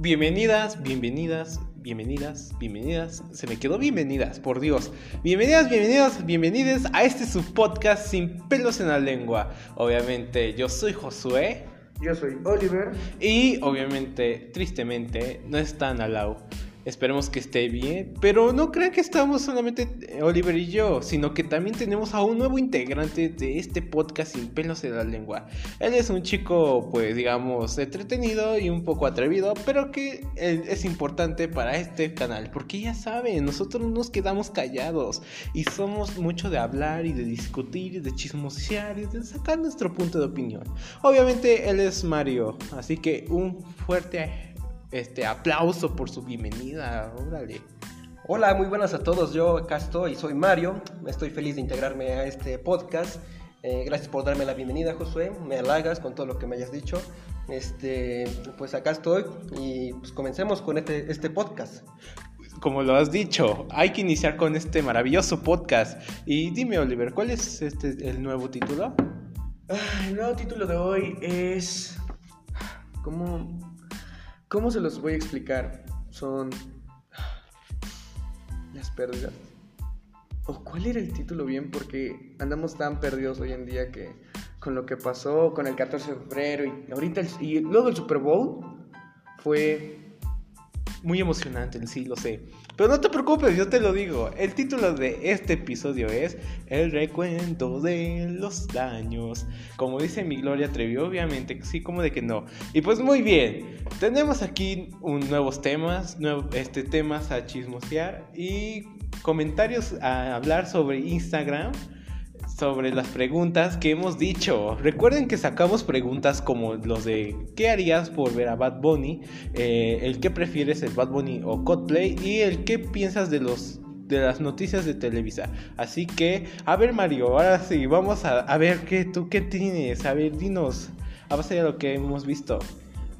Bienvenidas, bienvenidas, bienvenidas, bienvenidas. Se me quedó bienvenidas, por Dios. Bienvenidas, bienvenidos, bienvenidos a este subpodcast sin pelos en la lengua. Obviamente, yo soy Josué. Yo soy Oliver. Y obviamente, tristemente, no están al lado. Esperemos que esté bien. Pero no crean que estamos solamente eh, Oliver y yo, sino que también tenemos a un nuevo integrante de este podcast sin pelos en la lengua. Él es un chico, pues digamos, entretenido y un poco atrevido, pero que eh, es importante para este canal. Porque ya saben, nosotros no nos quedamos callados y somos mucho de hablar y de discutir y de chismosear y de sacar nuestro punto de opinión. Obviamente él es Mario, así que un fuerte este aplauso por su bienvenida. Órale. Hola, muy buenas a todos. Yo acá estoy, soy Mario. Estoy feliz de integrarme a este podcast. Eh, gracias por darme la bienvenida, Josué. Me halagas con todo lo que me hayas dicho. Este, pues acá estoy y pues comencemos con este, este podcast. Como lo has dicho, hay que iniciar con este maravilloso podcast. Y dime, Oliver, ¿cuál es este el nuevo título? el nuevo título de hoy es ¿Cómo ¿Cómo se los voy a explicar? Son las pérdidas. ¿O cuál era el título bien? Porque andamos tan perdidos hoy en día que con lo que pasó con el 14 de febrero y ahorita y luego el Super Bowl fue muy emocionante, sí, lo sé. Pero no te preocupes, yo te lo digo. El título de este episodio es El recuento de los daños. Como dice mi Gloria Trevi, obviamente, sí, como de que no. Y pues muy bien, tenemos aquí nuevos temas, este, temas a chismosear y comentarios a hablar sobre Instagram sobre las preguntas que hemos dicho. Recuerden que sacamos preguntas como los de ¿qué harías por ver a Bad Bunny? Eh, el que prefieres, el Bad Bunny o Coldplay y el qué piensas de los de las noticias de Televisa. Así que, a ver Mario, ahora sí, vamos a, a ver qué tú qué tienes. A ver, dinos, a base de lo que hemos visto.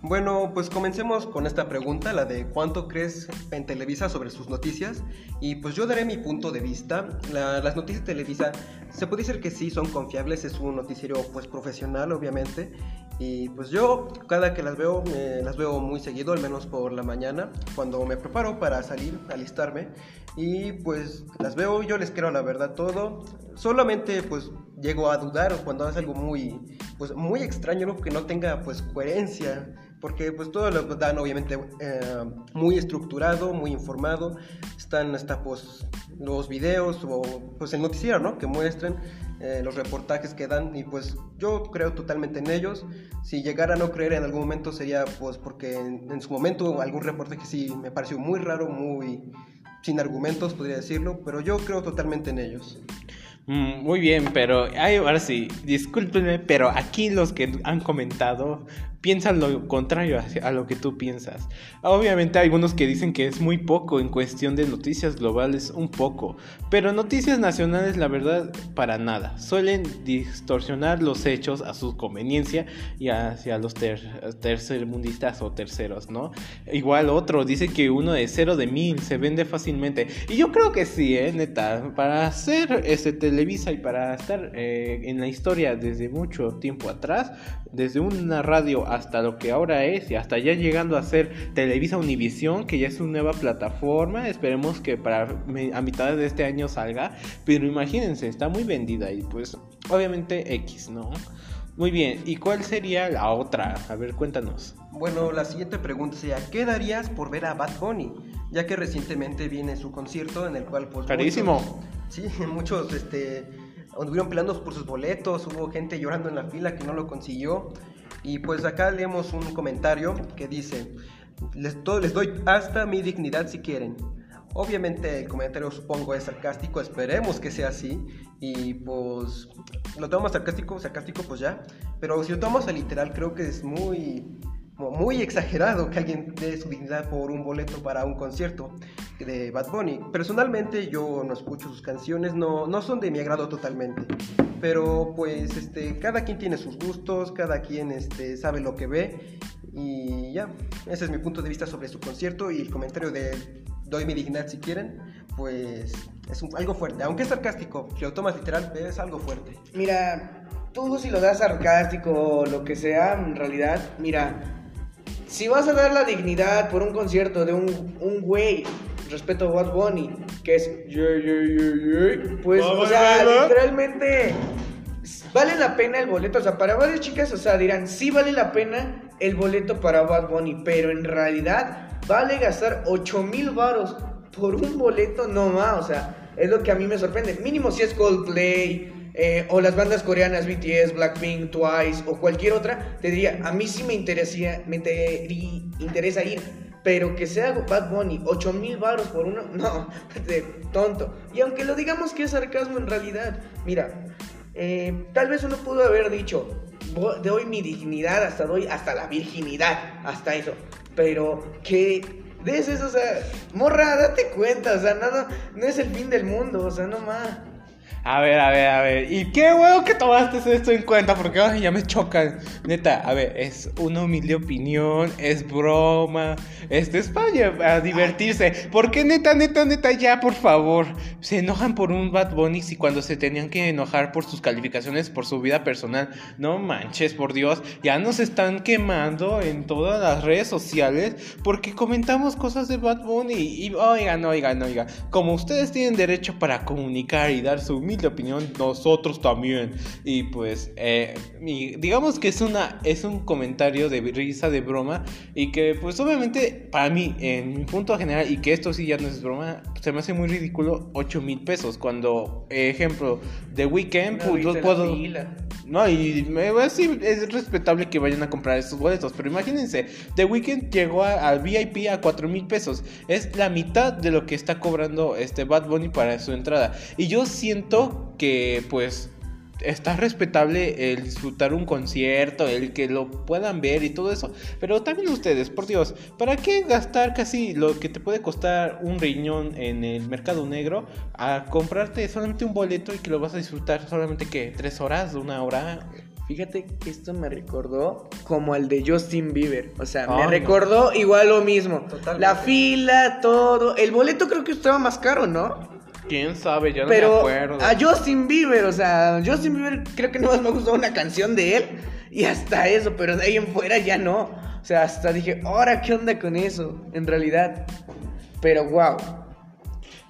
Bueno, pues comencemos con esta pregunta, la de cuánto crees en Televisa sobre sus noticias. Y pues yo daré mi punto de vista. las noticias de Televisa se puede decir que sí son confiables, es un noticiero pues profesional obviamente. Y pues yo cada que las veo, las veo muy seguido, al menos por la mañana, cuando me preparo para salir, alistarme. Y pues las veo, yo les quiero la verdad todo. Solamente pues llego a dudar cuando hace algo muy, pues muy extraño, que no tenga pues coherencia porque pues todo lo dan obviamente eh, muy estructurado, muy informado, están hasta pues los videos o pues el noticiero, ¿no? Que muestren eh, los reportajes que dan y pues yo creo totalmente en ellos. Si llegara a no creer en algún momento sería pues porque en, en su momento algún reportaje sí me pareció muy raro, muy sin argumentos podría decirlo, pero yo creo totalmente en ellos. Mm, muy bien, pero ahora sí, discúlpenme, pero aquí los que han comentado piensan lo contrario a lo que tú piensas. Obviamente hay algunos que dicen que es muy poco en cuestión de noticias globales, un poco, pero noticias nacionales la verdad para nada. Suelen distorsionar los hechos a su conveniencia y hacia los tercermundistas o terceros, ¿no? Igual otro dice que uno de cero de mil se vende fácilmente y yo creo que sí, ¿eh? neta, para hacer este Televisa y para estar eh, en la historia desde mucho tiempo atrás, desde una radio hasta lo que ahora es y hasta ya llegando a ser Televisa Univisión, que ya es una nueva plataforma. Esperemos que para a mitad de este año salga. Pero imagínense, está muy vendida y pues obviamente X, ¿no? Muy bien, ¿y cuál sería la otra? A ver, cuéntanos. Bueno, la siguiente pregunta sería, ¿qué darías por ver a Bad Bunny? Ya que recientemente viene su concierto en el cual pues... Carísimo. sí, muchos este, anduvieron peleando por sus boletos, hubo gente llorando en la fila que no lo consiguió. Y pues acá leemos un comentario que dice, les, doy hasta mi dignidad si quieren. Obviamente el comentario supongo es sarcástico, esperemos que sea así. Y pues lo tomamos sarcástico, sarcástico pues ya. Pero si lo tomamos a literal creo que es muy muy exagerado que alguien dé su dignidad por un boleto para un concierto de Bad Bunny. Personalmente yo no escucho sus canciones, no, no son de mi agrado totalmente. Pero pues este, cada quien tiene sus gustos, cada quien este, sabe lo que ve. Y ya, ese es mi punto de vista sobre su concierto y el comentario de doy mi dignidad si quieren, pues es algo fuerte. Aunque es sarcástico, si lo tomas literal, es algo fuerte. Mira, tú si lo das sarcástico o lo que sea, en realidad, mira, si vas a dar la dignidad por un concierto de un, un güey, respeto a Bad Bunny, que es, yeah, yeah, yeah, yeah, pues, o sea, literalmente, vale la pena el boleto, o sea, para varias chicas, o sea, dirán, sí vale la pena el boleto para Bad Bunny, pero en realidad vale gastar 8 mil varos por un boleto, no más, o sea, es lo que a mí me sorprende. Mínimo si es Coldplay, eh, o las bandas coreanas BTS, Blackpink, Twice o cualquier otra, te diría, a mí sí me, interesa, me interesa ir, pero que sea Bad Bunny, 8 mil baros por uno, no, de tonto. Y aunque lo digamos que es sarcasmo en realidad, mira, eh, tal vez uno pudo haber dicho, doy mi dignidad, hasta doy hasta la virginidad, hasta eso, pero que des eso, o sea, morra, date cuenta, o sea, no, no es el fin del mundo, o sea, no más. A ver, a ver, a ver. ¿Y qué huevo que tomaste esto en cuenta? Porque ya me chocan. Neta, a ver, es una humilde opinión, es broma. Es para divertirse. ¿Por qué neta, neta, neta, ya, por favor? Se enojan por un Bad Bunny y cuando se tenían que enojar por sus calificaciones, por su vida personal. No manches, por Dios. Ya nos están quemando en todas las redes sociales porque comentamos cosas de Bad Bunny. Y oigan, oigan, oigan. Como ustedes tienen derecho para comunicar y dar su humilde de opinión, nosotros también. Y pues, eh, digamos que es, una, es un comentario de risa, de broma, y que pues obviamente para mí, en mi punto general, y que esto sí ya no es broma, se me hace muy ridículo 8 mil pesos. Cuando, ejemplo, The Weeknd, pues yo puedo... No, y me es respetable que vayan a comprar estos boletos, pero imagínense, The Weeknd llegó al VIP a 4 mil pesos. Es la mitad de lo que está cobrando este Bad Bunny para su entrada. Y yo siento que pues está respetable el disfrutar un concierto, el que lo puedan ver y todo eso. Pero también ustedes, por Dios, ¿para qué gastar casi lo que te puede costar un riñón en el mercado negro a comprarte solamente un boleto y que lo vas a disfrutar solamente que tres horas, una hora? Fíjate que esto me recordó como el de Justin Bieber. O sea, me recordó igual lo mismo. La fila, todo. El boleto creo que estaba más caro, ¿no? Quién sabe, ya no me acuerdo. A Justin Bieber, o sea, Justin Bieber creo que no más me gustó una canción de él y hasta eso, pero de ahí en fuera ya no. O sea, hasta dije, ahora qué onda con eso, en realidad. Pero wow.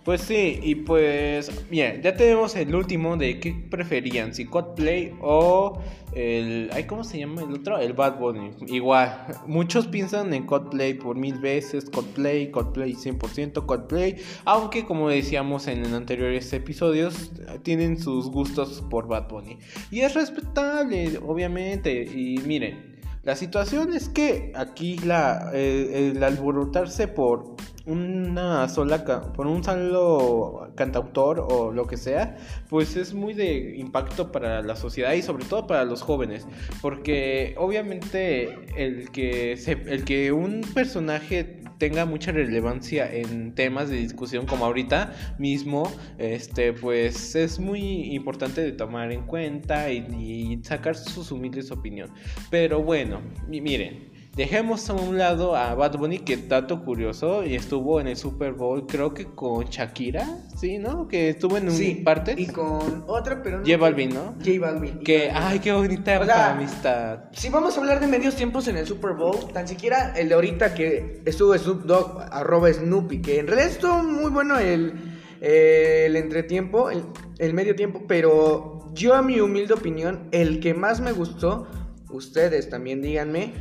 Pues sí, y pues, bien, ya tenemos el último de qué preferían, si Coldplay o el, ¿cómo se llama el otro? El Bad Bunny. Igual, muchos piensan en Coldplay por mil veces, Coldplay, Coldplay 100%, Coldplay, aunque como decíamos en anteriores episodios, tienen sus gustos por Bad Bunny. Y es respetable, obviamente, y miren, la situación es que aquí la, el alborotarse por una sola por un solo cantautor o lo que sea, pues es muy de impacto para la sociedad y sobre todo para los jóvenes, porque obviamente el que el que un personaje tenga mucha relevancia en temas de discusión como ahorita mismo, este pues es muy importante de tomar en cuenta y, y sacar sus humildes opiniones. Pero bueno, miren, Dejemos a un lado a Bad Bunny, que dato curioso, y estuvo en el Super Bowl, creo que con Shakira, ¿sí, no? Que estuvo en un parte. Y con otra, pero no. J Balvin, ¿no? J Balvin. Que, ay, qué bonita amistad. Si vamos a hablar de medios tiempos en el Super Bowl, tan siquiera el de ahorita que estuvo Snoop Dogg, arroba Snoopy, que en realidad estuvo muy bueno el, el entretiempo, el, el medio tiempo, pero yo a mi humilde opinión, el que más me gustó, ustedes también díganme,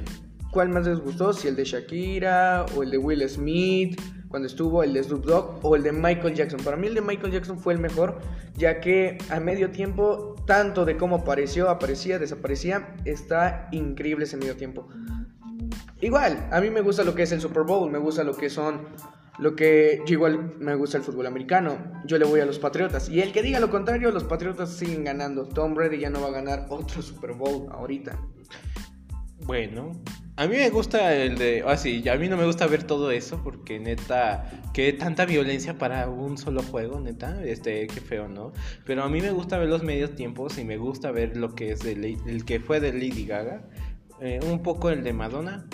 ¿Cuál más les gustó? Si el de Shakira o el de Will Smith, cuando estuvo el de Snoop Dogg o el de Michael Jackson. Para mí el de Michael Jackson fue el mejor, ya que a medio tiempo, tanto de cómo apareció, aparecía, desaparecía, está increíble ese medio tiempo. Igual, a mí me gusta lo que es el Super Bowl, me gusta lo que son lo que yo igual me gusta el fútbol americano. Yo le voy a los Patriotas. Y el que diga lo contrario, los Patriotas siguen ganando. Tom Brady ya no va a ganar otro Super Bowl ahorita. Bueno, a mí me gusta el de. Ah, sí, a mí no me gusta ver todo eso porque neta. Que tanta violencia para un solo juego, neta. Este, qué feo, ¿no? Pero a mí me gusta ver los medios tiempos y me gusta ver lo que es el, el que fue de Lady Gaga. Eh, un poco el de Madonna.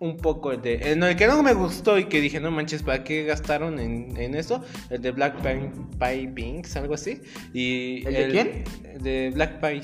Un poco el de. En el que no me gustó y que dije, no manches, ¿para qué gastaron en, en eso? El de Black Pie Pinks, algo así. Y ¿El, de quién? De Black Pie.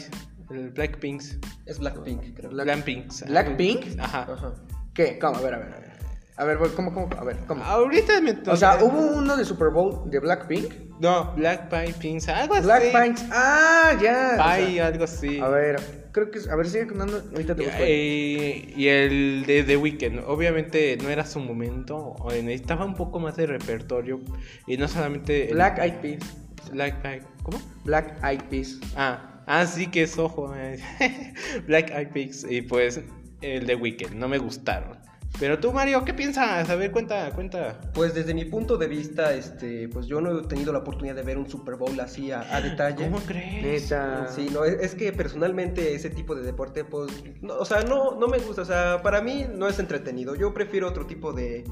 El Blackpink. Es Blackpink, creo. Blackpink. ¿Blackpink? Ajá. Ajá. ¿Qué? ¿Cómo? A ver, a ver, a ver. A ver, ¿cómo, cómo? A ver, ¿cómo? Ahorita me O sea, hubo uno de Super Bowl de Blackpink. No, Black Pie Pins, algo así. Blackpink. Ah, ya. o sea, Pie, algo así. a ver, creo que es. A ver, sigue contando. Ahorita te busco. Eh, y el de The Weeknd, obviamente no era su momento, o necesitaba un poco más de repertorio. Y no solamente. el- Black Eyed Peas. Black Pie. ¿Cómo? Black Eyed Peas. Ah, ah, sí que es ojo. eh. Black Eyed Peas. Y pues el de Weeknd, no me gustaron. Pero tú, Mario, ¿qué piensas? A ver, cuenta, cuenta. Pues desde mi punto de vista, este, pues yo no he tenido la oportunidad de ver un Super Bowl así a, a detalle. ¿Cómo crees? Neta. Sí, no, es, es que personalmente ese tipo de deporte, pues, no, o sea, no, no me gusta, o sea, para mí no es entretenido. Yo prefiero otro tipo de,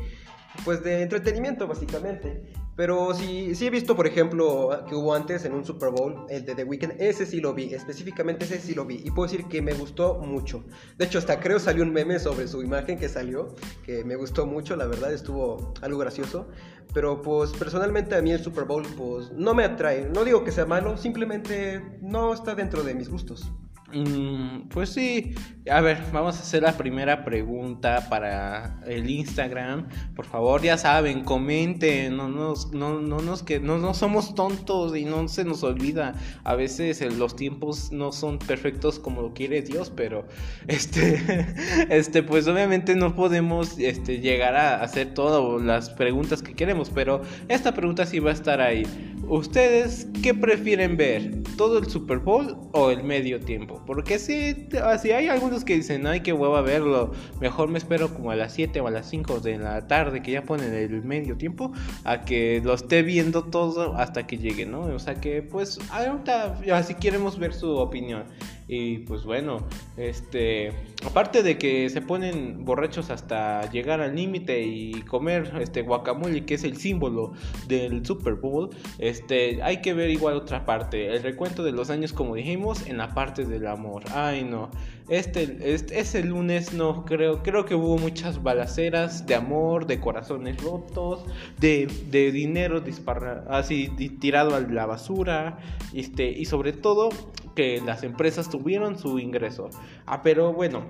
pues, de entretenimiento, básicamente. Pero sí, sí he visto, por ejemplo, que hubo antes en un Super Bowl, el de The Weeknd, ese sí lo vi, específicamente ese sí lo vi, y puedo decir que me gustó mucho. De hecho, hasta creo salió un meme sobre su imagen que salió, que me gustó mucho, la verdad, estuvo algo gracioso. Pero pues personalmente a mí el Super Bowl pues no me atrae. No digo que sea malo, simplemente no está dentro de mis gustos. Mm, pues sí, a ver, vamos a hacer la primera pregunta para el Instagram. Por favor, ya saben, comenten, no nos, no, no nos que no, no somos tontos y no se nos olvida. A veces los tiempos no son perfectos como lo quiere Dios, pero este, este, pues obviamente no podemos este, llegar a hacer todas las preguntas que queremos, pero esta pregunta sí va a estar ahí. ¿Ustedes qué prefieren ver? ¿Todo el Super Bowl o el medio tiempo? Porque sí, así hay algunos que dicen, ay, qué hueva verlo. Mejor me espero como a las 7 o a las 5 de la tarde que ya ponen el medio tiempo a que lo esté viendo todo hasta que llegue, ¿no? O sea que, pues, ahorita así queremos ver su opinión. Y pues bueno, este, aparte de que se ponen borrachos hasta llegar al límite y comer este guacamole, que es el símbolo del Super Bowl, este, hay que ver igual otra parte, el recuento de los años como dijimos en la parte del amor. Ay, no. Este, este ese lunes no creo, creo que hubo muchas balaceras de amor, de corazones rotos, de, de dinero disparado, así tirado a la basura, este, y sobre todo que las empresas tuvieron su ingreso. Ah, pero bueno,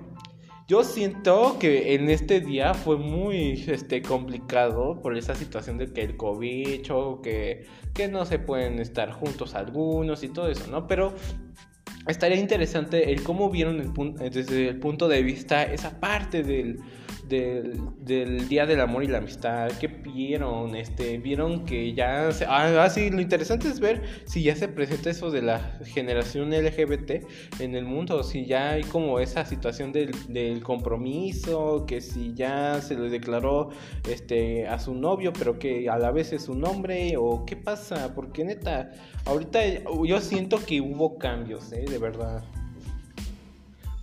yo siento que en este día fue muy este, complicado por esa situación de que el COVID, o que, que no se pueden estar juntos algunos y todo eso, ¿no? Pero estaría interesante el cómo vieron desde el punto de vista esa parte del, del, del Día del Amor y la Amistad. ¿Qué vieron? Este, vieron que ya... Se, ah, ah, sí, lo interesante es ver si ya se presenta eso de la generación LGBT en el mundo, si ya hay como esa situación del, del compromiso, que si ya se le declaró este, a su novio, pero que a la vez es un hombre, o qué pasa, porque neta, ahorita yo siento que hubo cambios, ¿eh? De verdad.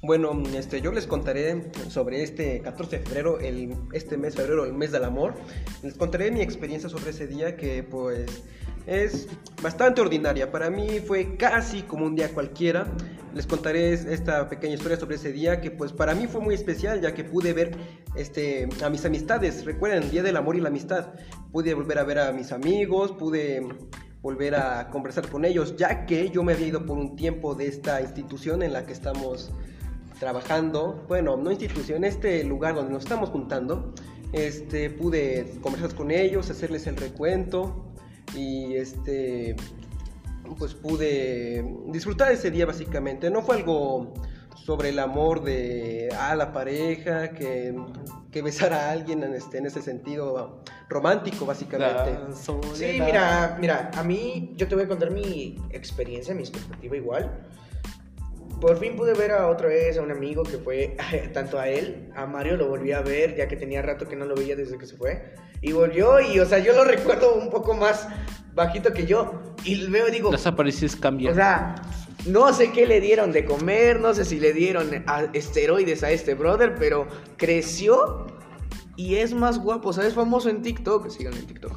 Bueno, este, yo les contaré sobre este 14 de febrero, el, este mes febrero, el mes del amor. Les contaré mi experiencia sobre ese día que pues es bastante ordinaria. Para mí fue casi como un día cualquiera. Les contaré esta pequeña historia sobre ese día que pues para mí fue muy especial ya que pude ver este, a mis amistades. Recuerden, el Día del Amor y la Amistad. Pude volver a ver a mis amigos, pude volver a conversar con ellos, ya que yo me había ido por un tiempo de esta institución en la que estamos trabajando, bueno, no institución, este lugar donde nos estamos juntando, este, pude conversar con ellos, hacerles el recuento y este, pues pude disfrutar ese día básicamente. No fue algo sobre el amor de a la pareja, que, que besar a alguien en, este, en ese sentido romántico básicamente. Sí, mira, mira, a mí yo te voy a contar mi experiencia, mi expectativa igual. Por fin pude ver a otra vez a un amigo que fue tanto a él, a Mario lo volví a ver, ya que tenía rato que no lo veía desde que se fue. Y volvió y, o sea, yo lo recuerdo un poco más bajito que yo. Y veo y digo, Las apariciones cambian. o sea, no sé qué le dieron de comer, no sé si le dieron a- esteroides a este brother, pero creció y es más guapo. O sea, es famoso en TikTok. Síganme en TikTok.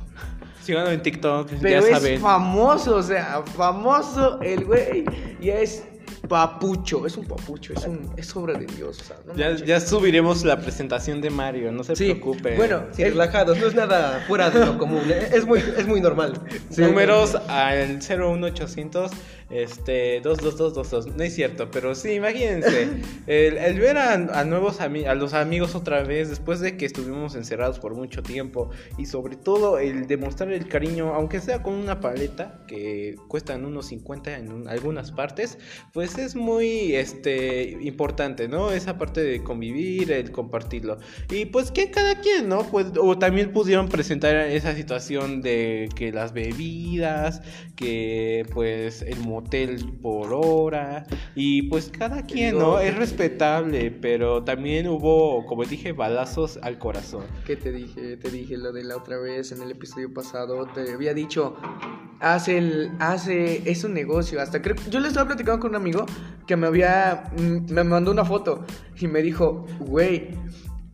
Síganlo en TikTok, Pero ya es saben. famoso, o sea, famoso el güey. Ya es papucho, es un papucho, es, un, es obra de Dios. O sea, no Ya, subiremos la presentación de Mario, no se Sí, preocupen. bueno, Sí, el- relajados, no es nada fuera de lo común, ¿eh? es muy, es muy normal. números al 01800 Este, dos, dos, dos, dos, dos. No es cierto, pero sí, imagínense. el, el ver a, a nuevos ami- a los amigos otra vez, después de que estuvimos encerrados por mucho tiempo. Y sobre todo el demostrar el cariño, aunque sea con una paleta, que cuestan unos 50 en un- algunas partes, pues es muy este, importante, ¿no? Esa parte de convivir, el compartirlo. Y pues que cada quien, ¿no? Pues, o también pudieron presentar esa situación de que las bebidas, que pues el motel por hora, y pues cada quien, ¿no? Es respetable, pero también hubo, como dije, balazos al corazón. ¿Qué te dije? Te dije lo de la otra vez en el episodio pasado. Te había dicho, hace el, hace, es un negocio. Hasta creo, yo le estaba platicando con un amigo que me había, mm, me mandó una foto y me dijo, güey,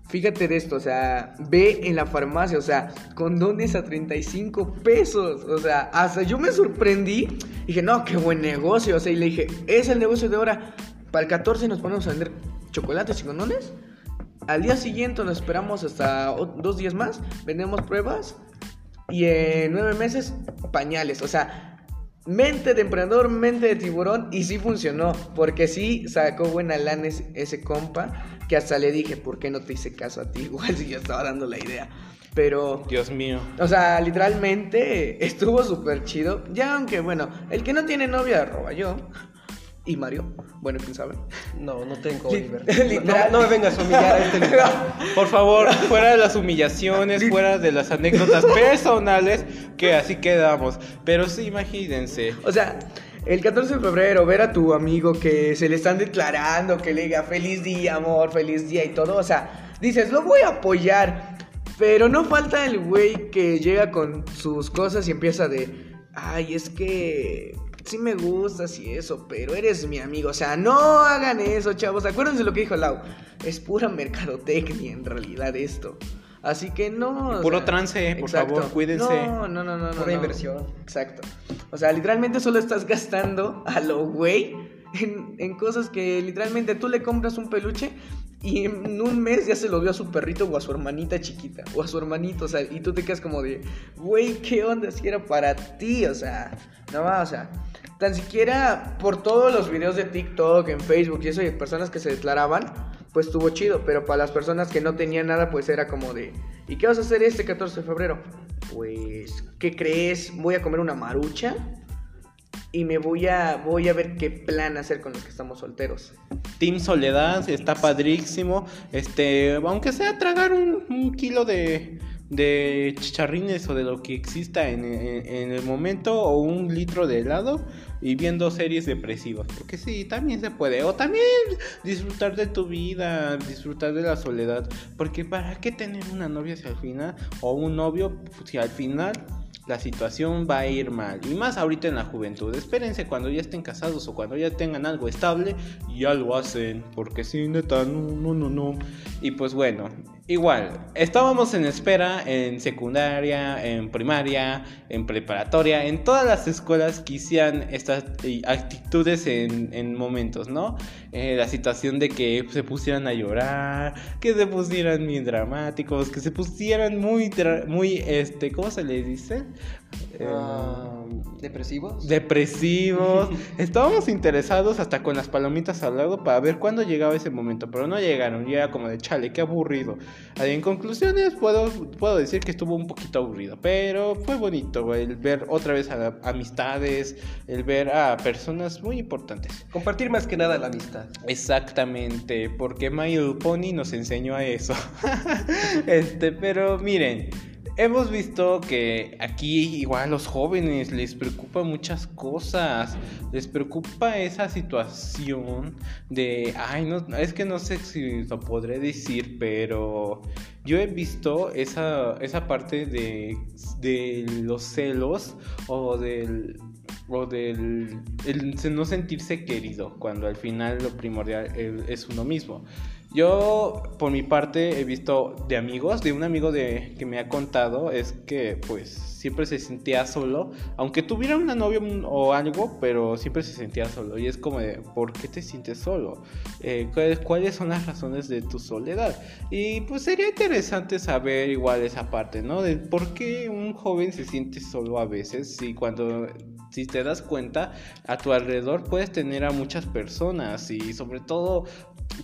fíjate de esto, o sea, ve en la farmacia, o sea, condones a 35 pesos. O sea, hasta yo me sorprendí. Dije, no, qué buen negocio. O sea, y le dije, es el negocio de ahora. Para el 14 nos ponemos a vender chocolates y condones. Al día siguiente nos esperamos hasta dos días más, vendemos pruebas y en nueve meses pañales. O sea, mente de emprendedor, mente de tiburón y sí funcionó, porque sí sacó buena lana ese, ese compa que hasta le dije, ¿por qué no te hice caso a ti? Igual si yo estaba dando la idea. Pero Dios mío. o sea, literalmente estuvo súper chido. Ya aunque, bueno, el que no tiene novia roba yo. Y Mario. Bueno, quién sabe. No, no tengo, Li- Oliver. No- literal. No, no me vengas a humillar a este lugar. Por favor, fuera de las humillaciones, fuera de las anécdotas personales, que así quedamos. Pero sí, imagínense. O sea, el 14 de febrero, ver a tu amigo que se le están declarando, que le diga feliz día, amor, feliz día y todo. O sea, dices, lo voy a apoyar. Pero no falta el güey que llega con sus cosas y empieza de, ay, es que sí me gustas y eso, pero eres mi amigo. O sea, no hagan eso, chavos. Acuérdense lo que dijo Lau. Es pura mercadotecnia en realidad esto. Así que no. Puro sea, trance, por favor, cuídense. No, no, no, no. Pura no. inversión. Exacto. O sea, literalmente solo estás gastando a lo güey en, en cosas que literalmente tú le compras un peluche y en un mes ya se lo dio a su perrito o a su hermanita chiquita o a su hermanito, o sea, y tú te quedas como de, güey, ¿qué onda si era para ti? O sea, no va, o sea, tan siquiera por todos los videos de TikTok, en Facebook y eso, y de personas que se declaraban, pues estuvo chido, pero para las personas que no tenían nada, pues era como de, ¿y qué vas a hacer este 14 de febrero? Pues, ¿qué crees? Voy a comer una marucha y me voy a voy a ver qué plan hacer con los que estamos solteros. Team Soledad está padrísimo. Este, aunque sea tragar un, un kilo de, de chicharrines o de lo que exista en, en- el momento, o un litro de helado y viendo series depresivas. Porque sí, también se puede. O también disfrutar de tu vida, disfrutar de la soledad. Porque ¿para qué tener una novia si al final, o un novio, si al final la situación va a ir mal. Y más ahorita en la juventud. Espérense cuando ya estén casados o cuando ya tengan algo estable, ya lo hacen. Porque si neta, no, no, no, no. Y pues bueno, igual, estábamos en espera en secundaria, en primaria, en preparatoria, en todas las escuelas que hicieran estas eh, actitudes en, en momentos, ¿no? Eh, la situación de que se pusieran a llorar, que se pusieran bien dramáticos, que se pusieran muy, muy, este, ¿cómo se le dice? Ah, ¿Depresivos? depresivos. Estábamos interesados hasta con las palomitas al lado para ver cuándo llegaba ese momento, pero no llegaron. Y era como de chale, qué aburrido. En conclusiones, puedo, puedo decir que estuvo un poquito aburrido, pero fue bonito el ver otra vez a amistades, el ver a personas muy importantes. Compartir más que nada la amistad. Exactamente, porque My Little Pony nos enseñó a eso. este, pero miren, hemos visto que aquí igual a los jóvenes les preocupa muchas cosas. Les preocupa esa situación de, ay, no, es que no sé si lo podré decir, pero yo he visto esa, esa parte de, los celos o del o del no sentirse querido cuando al final lo primordial es uno mismo. Yo por mi parte he visto de amigos, de un amigo de que me ha contado es que pues siempre se sentía solo, aunque tuviera una novia o algo, pero siempre se sentía solo y es como de ¿por qué te sientes solo? Eh, ¿cuáles, ¿Cuáles son las razones de tu soledad? Y pues sería interesante saber igual esa parte, ¿no? De por qué un joven se siente solo a veces y cuando si te das cuenta, a tu alrededor puedes tener a muchas personas y sobre todo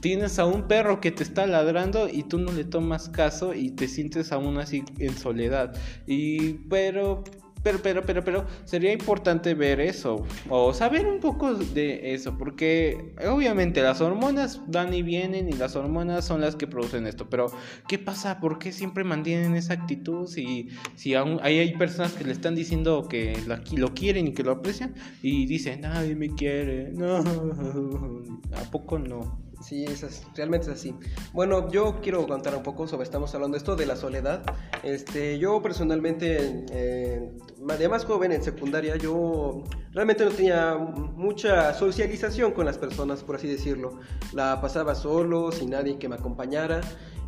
tienes a un perro que te está ladrando y tú no le tomas caso y te sientes aún así en soledad. Y pero pero, pero, pero, pero, sería importante ver eso, o saber un poco de eso, porque obviamente las hormonas van y vienen y las hormonas son las que producen esto, pero ¿qué pasa? ¿Por qué siempre mantienen esa actitud si, si aún hay, hay personas que le están diciendo que lo, quieren y que lo aprecian y dicen, nadie me quiere, no, ¿a poco no? Sí, es realmente es así. Bueno, yo quiero contar un poco sobre, estamos hablando esto de la soledad. Este, yo personalmente, eh, de más joven en secundaria, yo realmente no tenía mucha socialización con las personas, por así decirlo. La pasaba solo, sin nadie que me acompañara.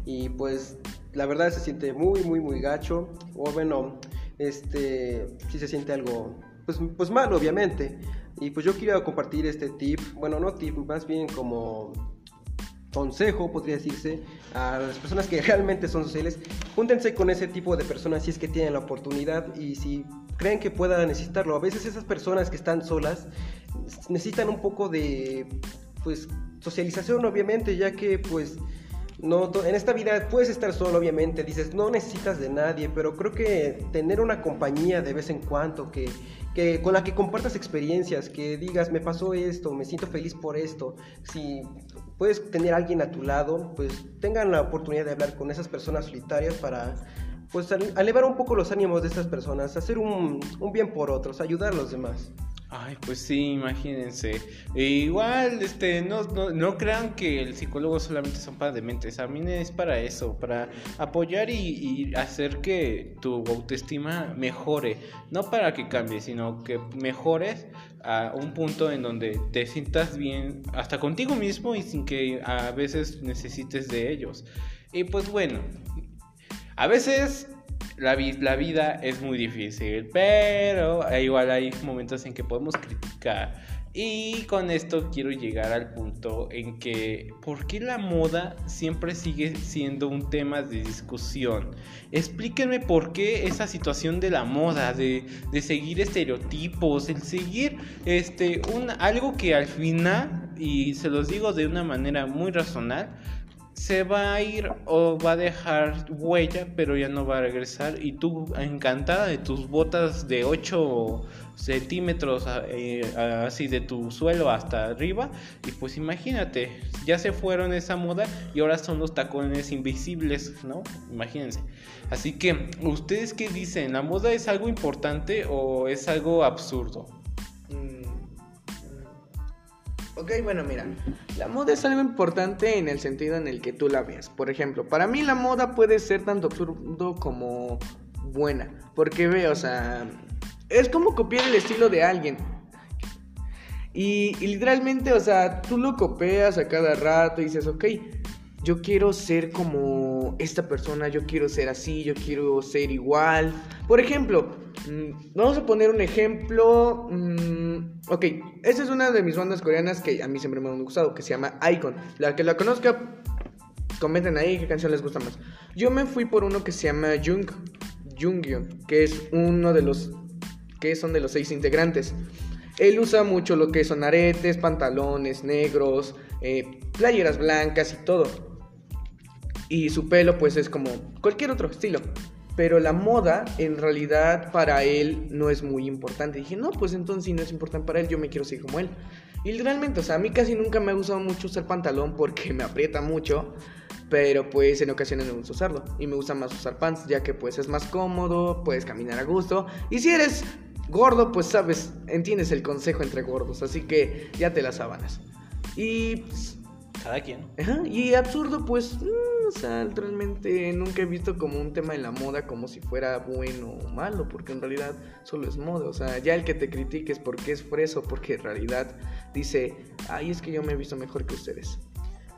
Y pues la verdad se siente muy, muy, muy gacho. O bueno, este, sí se siente algo, pues, pues mal, obviamente. Y pues yo quiero compartir este tip, bueno, no tip, más bien como consejo, podría decirse, a las personas que realmente son sociales, júntense con ese tipo de personas si es que tienen la oportunidad y si creen que puedan necesitarlo. A veces esas personas que están solas necesitan un poco de, pues, socialización, obviamente, ya que, pues, no, en esta vida puedes estar solo, obviamente, dices, no necesitas de nadie, pero creo que tener una compañía de vez en cuando que, que, con la que compartas experiencias, que digas, me pasó esto, me siento feliz por esto, si puedes tener a alguien a tu lado, pues tengan la oportunidad de hablar con esas personas solitarias para pues elevar un poco los ánimos de estas personas, hacer un, un bien por otros, ayudar a los demás. Ay, pues sí, imagínense. E igual, este, no, no, crean que el psicólogo solamente son para dementes. También es para eso, para apoyar y, hacer que tu autoestima mejore. No para que cambie, sino que mejores a un punto en donde te sientas bien hasta contigo mismo y sin que a veces necesites de ellos. Y pues bueno, a veces la, vida es muy difícil, pero igual hay momentos en que podemos criticar. Y con esto quiero llegar al punto en que, ¿por qué la moda siempre sigue siendo un tema de discusión? Explíquenme por qué esa situación de la moda, de, de seguir estereotipos, el seguir este, un, algo que al final, y se los digo de una manera muy razonal, se va a ir o va a dejar huella, pero ya no va a regresar. Y tú, encantada de tus botas de 8 centímetros eh, así de tu suelo hasta arriba. Y pues imagínate, ya se fueron esa moda y ahora son los tacones invisibles, ¿no? Imagínense. Así que, ¿ustedes qué dicen? ¿La moda es algo importante o es algo absurdo? Ok, bueno, mira, la moda es algo importante en el sentido en el que tú la veas. Por ejemplo, para mí la moda puede ser tanto absurdo como buena. Porque ve, o sea, es como copiar el estilo de alguien. Y, literalmente, o sea, tú lo copias a cada rato y dices, ok, yo quiero ser como esta persona, yo quiero ser así, yo quiero ser igual. Por ejemplo, mm, vamos a poner un ejemplo. Mm, ok, esta es una de mis bandas coreanas que a mí siempre me han gustado, que se llama Icon. La que la conozca, comenten ahí qué canción les gusta más. Yo me fui por uno que se llama Jung, Jungyeon, que es uno de los que son de los seis integrantes. Él usa mucho lo que son aretes, pantalones negros, eh, playeras blancas y todo. Y su pelo pues es como cualquier otro estilo. Pero la moda en realidad para él no es muy importante. dije, no, pues entonces si no es importante para él, yo me quiero seguir como él. Y literalmente, o sea, a mí casi nunca me ha gustado mucho usar pantalón porque me aprieta mucho. Pero pues en ocasiones me gusta usarlo. Y me gusta más usar pants ya que pues es más cómodo, puedes caminar a gusto. Y si eres gordo, pues sabes, entiendes el consejo entre gordos. Así que ya te las sábanas. Y... Pues, Cada quien. y absurdo, pues... Mm, o sea, realmente nunca he visto como un tema en la moda como si fuera bueno o malo, porque en realidad solo es moda. O sea, ya el que te critiques porque es freso, porque en realidad dice, ay, es que yo me he visto mejor que ustedes.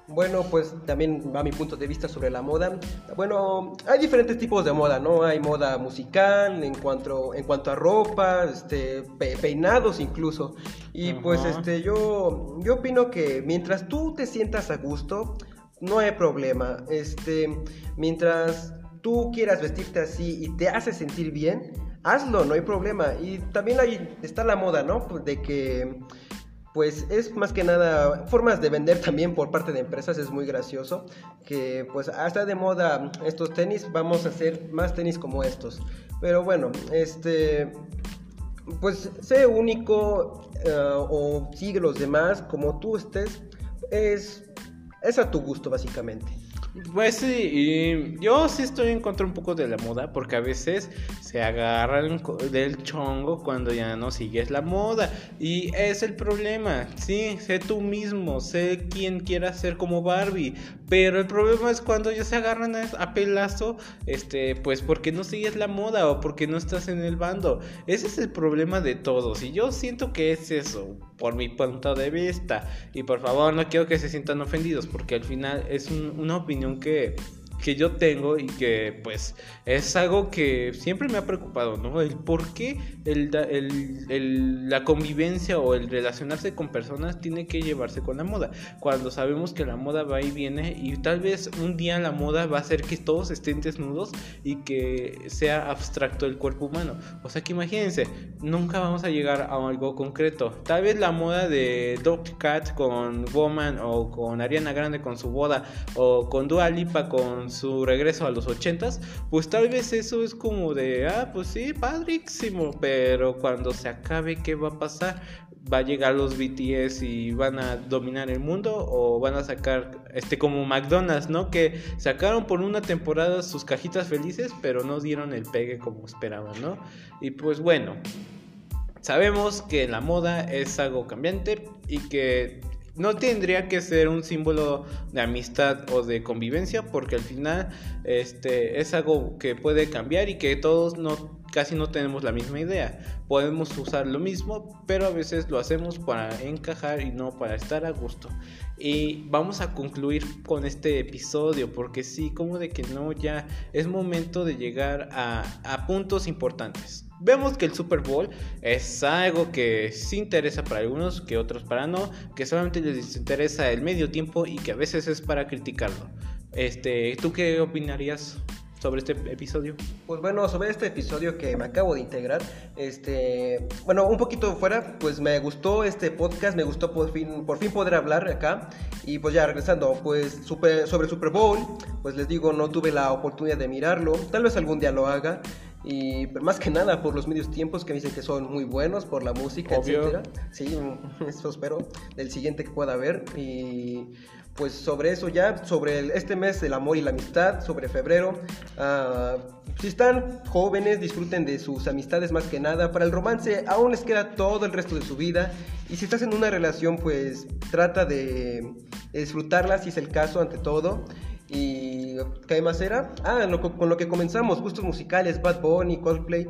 Bueno, pues también va mi punto de vista sobre la moda. Bueno, hay diferentes tipos de moda, ¿no? Hay moda musical en cuanto, en cuanto a ropa, este, peinados incluso. Y pues este, yo, yo opino que mientras tú te sientas a gusto, no hay problema. Este, mientras tú quieras vestirte así y te hace sentir bien, hazlo, no hay problema. Y también ahí está la moda, ¿no? Pues de que pues es más que nada formas de vender también por parte de empresas, es muy gracioso, que pues hasta de moda estos tenis, vamos a hacer más tenis como estos. Pero bueno, este, pues sé único eh, o sigue los demás como tú estés, es, es a tu gusto básicamente. Pues sí, y yo sí estoy en contra un poco de la moda porque a veces se agarran del chongo cuando ya no sigues la moda y es el problema. Sí, sé tú mismo, sé quién quiera ser como Barbie, pero el problema es cuando ya se agarran a, pelazo, este, pues porque no sigues la moda o porque no estás en el bando. Ese es el problema de todos y yo siento que es eso por mi punto de vista. Y por favor, no quiero que se sientan ofendidos, porque al final es una opinión que que yo tengo y que pues es algo que siempre me ha preocupado, ¿no? El por qué el, el, la convivencia o el relacionarse con personas tiene que llevarse con la moda, cuando sabemos que la moda va y viene y tal vez un día la moda va a hacer que todos estén desnudos y que sea abstracto el cuerpo humano. O sea que imagínense, nunca vamos a llegar a algo concreto. Tal vez la moda de Dog Cat con Woman o con Ariana Grande con su boda o con Dua Lipa con su regreso a los ochentas, pues tal vez eso es como de, ah, pues sí, padrísimo, pero cuando se acabe, ¿qué va a pasar? ¿Va a llegar los BTS y van a dominar el mundo? ¿O van a sacar, este, como McDonald's, ¿no? Que sacaron por una temporada sus cajitas felices, pero no dieron el pegue como esperaban, ¿no? Y pues bueno, sabemos que la moda es algo cambiante y que no tendría que ser un símbolo de amistad o de convivencia porque al final este es algo que puede cambiar y que todos no casi no tenemos la misma idea. Podemos usar lo mismo, pero a veces lo hacemos para encajar y no para estar a gusto. Y vamos a concluir con este episodio porque sí, como de que no, ya es momento de llegar a, a puntos importantes. Vemos que el Super Bowl es algo que sí interesa para algunos, que otros para no, que solamente les interesa el medio tiempo y que a veces es para criticarlo. Este, ¿tú qué opinarías sobre este episodio? Pues bueno, sobre este episodio que me acabo de integrar, este, bueno, un poquito fuera, pues me gustó este podcast, me gustó por fin, por fin poder hablar acá y pues ya regresando, pues sobre Super Bowl, pues les digo, no tuve la oportunidad de mirarlo, tal vez algún día lo haga. Y más que nada por los medios tiempos que dicen que son muy buenos, por la música, etcétera. Sí, eso espero del siguiente que pueda haber. Y pues sobre eso ya, sobre este mes del amor y la amistad, sobre febrero. Uh, si están jóvenes, disfruten de sus amistades más que nada. Para el romance aún les queda todo el resto de su vida. Y si estás en una relación, pues trata de disfrutarla si es el caso ante todo. ¿Y qué más era? Ah, con lo que comenzamos, gustos musicales, Bad Bunny, Coldplay.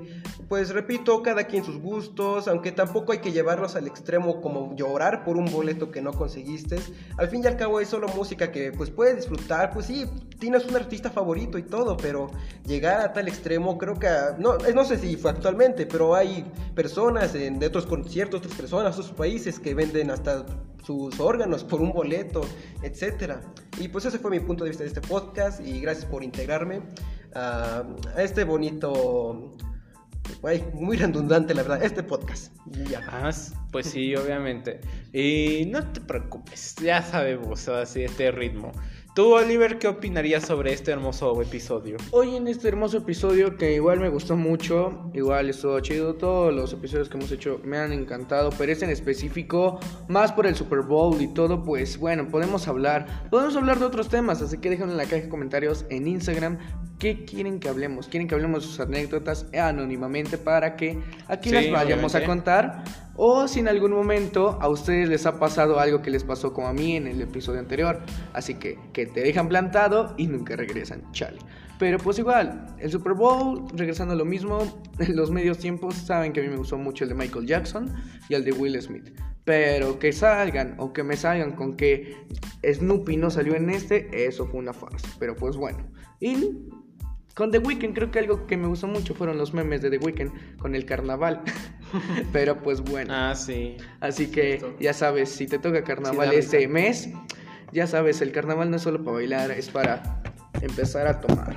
Pues repito, cada quien sus gustos, aunque tampoco hay que llevarlos al extremo como llorar por un boleto que no conseguiste. Al fin y al cabo es solo música que pues puedes disfrutar, pues sí, tienes un artista favorito y todo, pero llegar a tal extremo creo que, no, no sé si fue actualmente, pero hay personas en, de otros conciertos, otras personas, otros países que venden hasta sus órganos por un boleto, etcétera. Y pues ese fue mi punto de vista de este podcast y gracias por integrarme a este bonito muy redundante, la verdad, este podcast. Ah, pues sí, obviamente. Y no te preocupes, ya sabemos así este ritmo. Tú, Oliver, ¿qué opinarías sobre este hermoso episodio? Hoy en este hermoso episodio que igual me gustó mucho, igual estuvo chido, todos los episodios que hemos hecho me han encantado, pero este en específico, más por el Super Bowl y todo, pues bueno, podemos hablar, podemos hablar de otros temas, así que déjenme en la caja de comentarios en Instagram qué quieren que hablemos, quieren que hablemos sus anécdotas anónimamente para que aquí las vayamos a contar o si en algún momento a ustedes les ha pasado algo que les pasó como a mí en el episodio anterior. Así que que te dejan plantado y nunca regresan, chale. Pero pues igual, el Super Bowl, regresando a lo mismo, los medios tiempos saben que a mí me gustó mucho el de Michael Jackson y el de Will Smith. Pero que salgan o que me salgan con que Snoopy no salió en este, eso fue una farsa. Pero pues bueno. Y con The Weeknd creo que algo que me gustó mucho fueron los memes de The Weeknd con el carnaval. Pero pues bueno. Ah, sí. Así que ya sabes, si te toca carnaval este mes, ya sabes, el carnaval no es solo para bailar, es para empezar a tomar.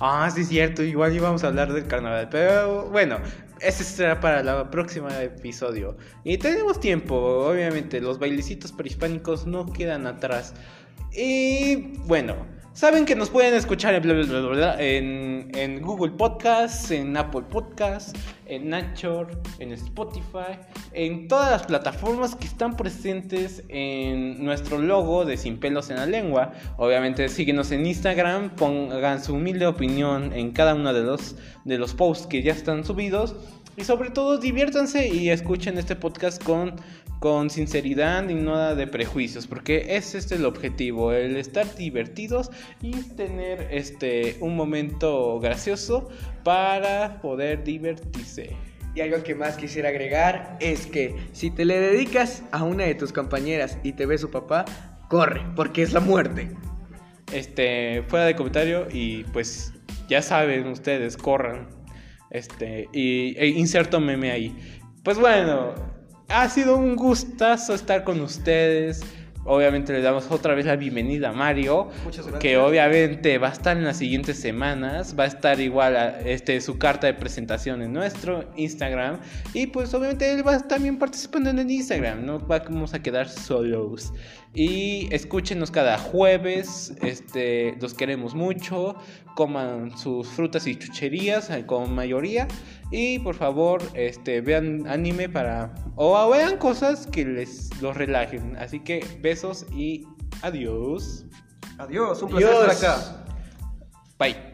Ah, sí, es cierto. Igual íbamos a hablar del carnaval. Pero bueno, ese será para el próximo episodio. Y tenemos tiempo, obviamente. Los bailecitos prehispánicos no quedan atrás. Y bueno. Saben que nos pueden escuchar en, en, Google Podcasts, en Apple Podcasts, en Anchor, en Spotify, en todas las plataformas que están presentes en nuestro logo de Sin Pelos en la Lengua. Obviamente síguenos en Instagram, pongan su humilde opinión en cada uno de los, de los posts que ya están subidos. Y sobre todo diviértanse y escuchen este podcast con, con sinceridad y nada de prejuicios, porque ese es el objetivo, el estar divertidos y tener este un momento gracioso para poder divertirse. Y algo que más quisiera agregar es que si te le dedicas a una de tus compañeras y te ve su papá, corre, porque es la muerte. Este, fuera de comentario y pues ya saben ustedes, corran. Este, y e inserto meme ahí. Pues bueno, ha sido un gustazo estar con ustedes. Obviamente le damos otra vez la bienvenida a Mario, que obviamente va a estar en las siguientes semanas, va a estar igual a, este, su carta de presentación en nuestro Instagram. Y pues obviamente él va a estar también participando en el Instagram, no vamos a quedar solos. Y escúchenos cada jueves, este, los queremos mucho, coman sus frutas y chucherías eh, con mayoría y por favor este, vean anime para o vean cosas que les los relajen. Así que besos y adiós. Adiós, un placer estar acá. Bye.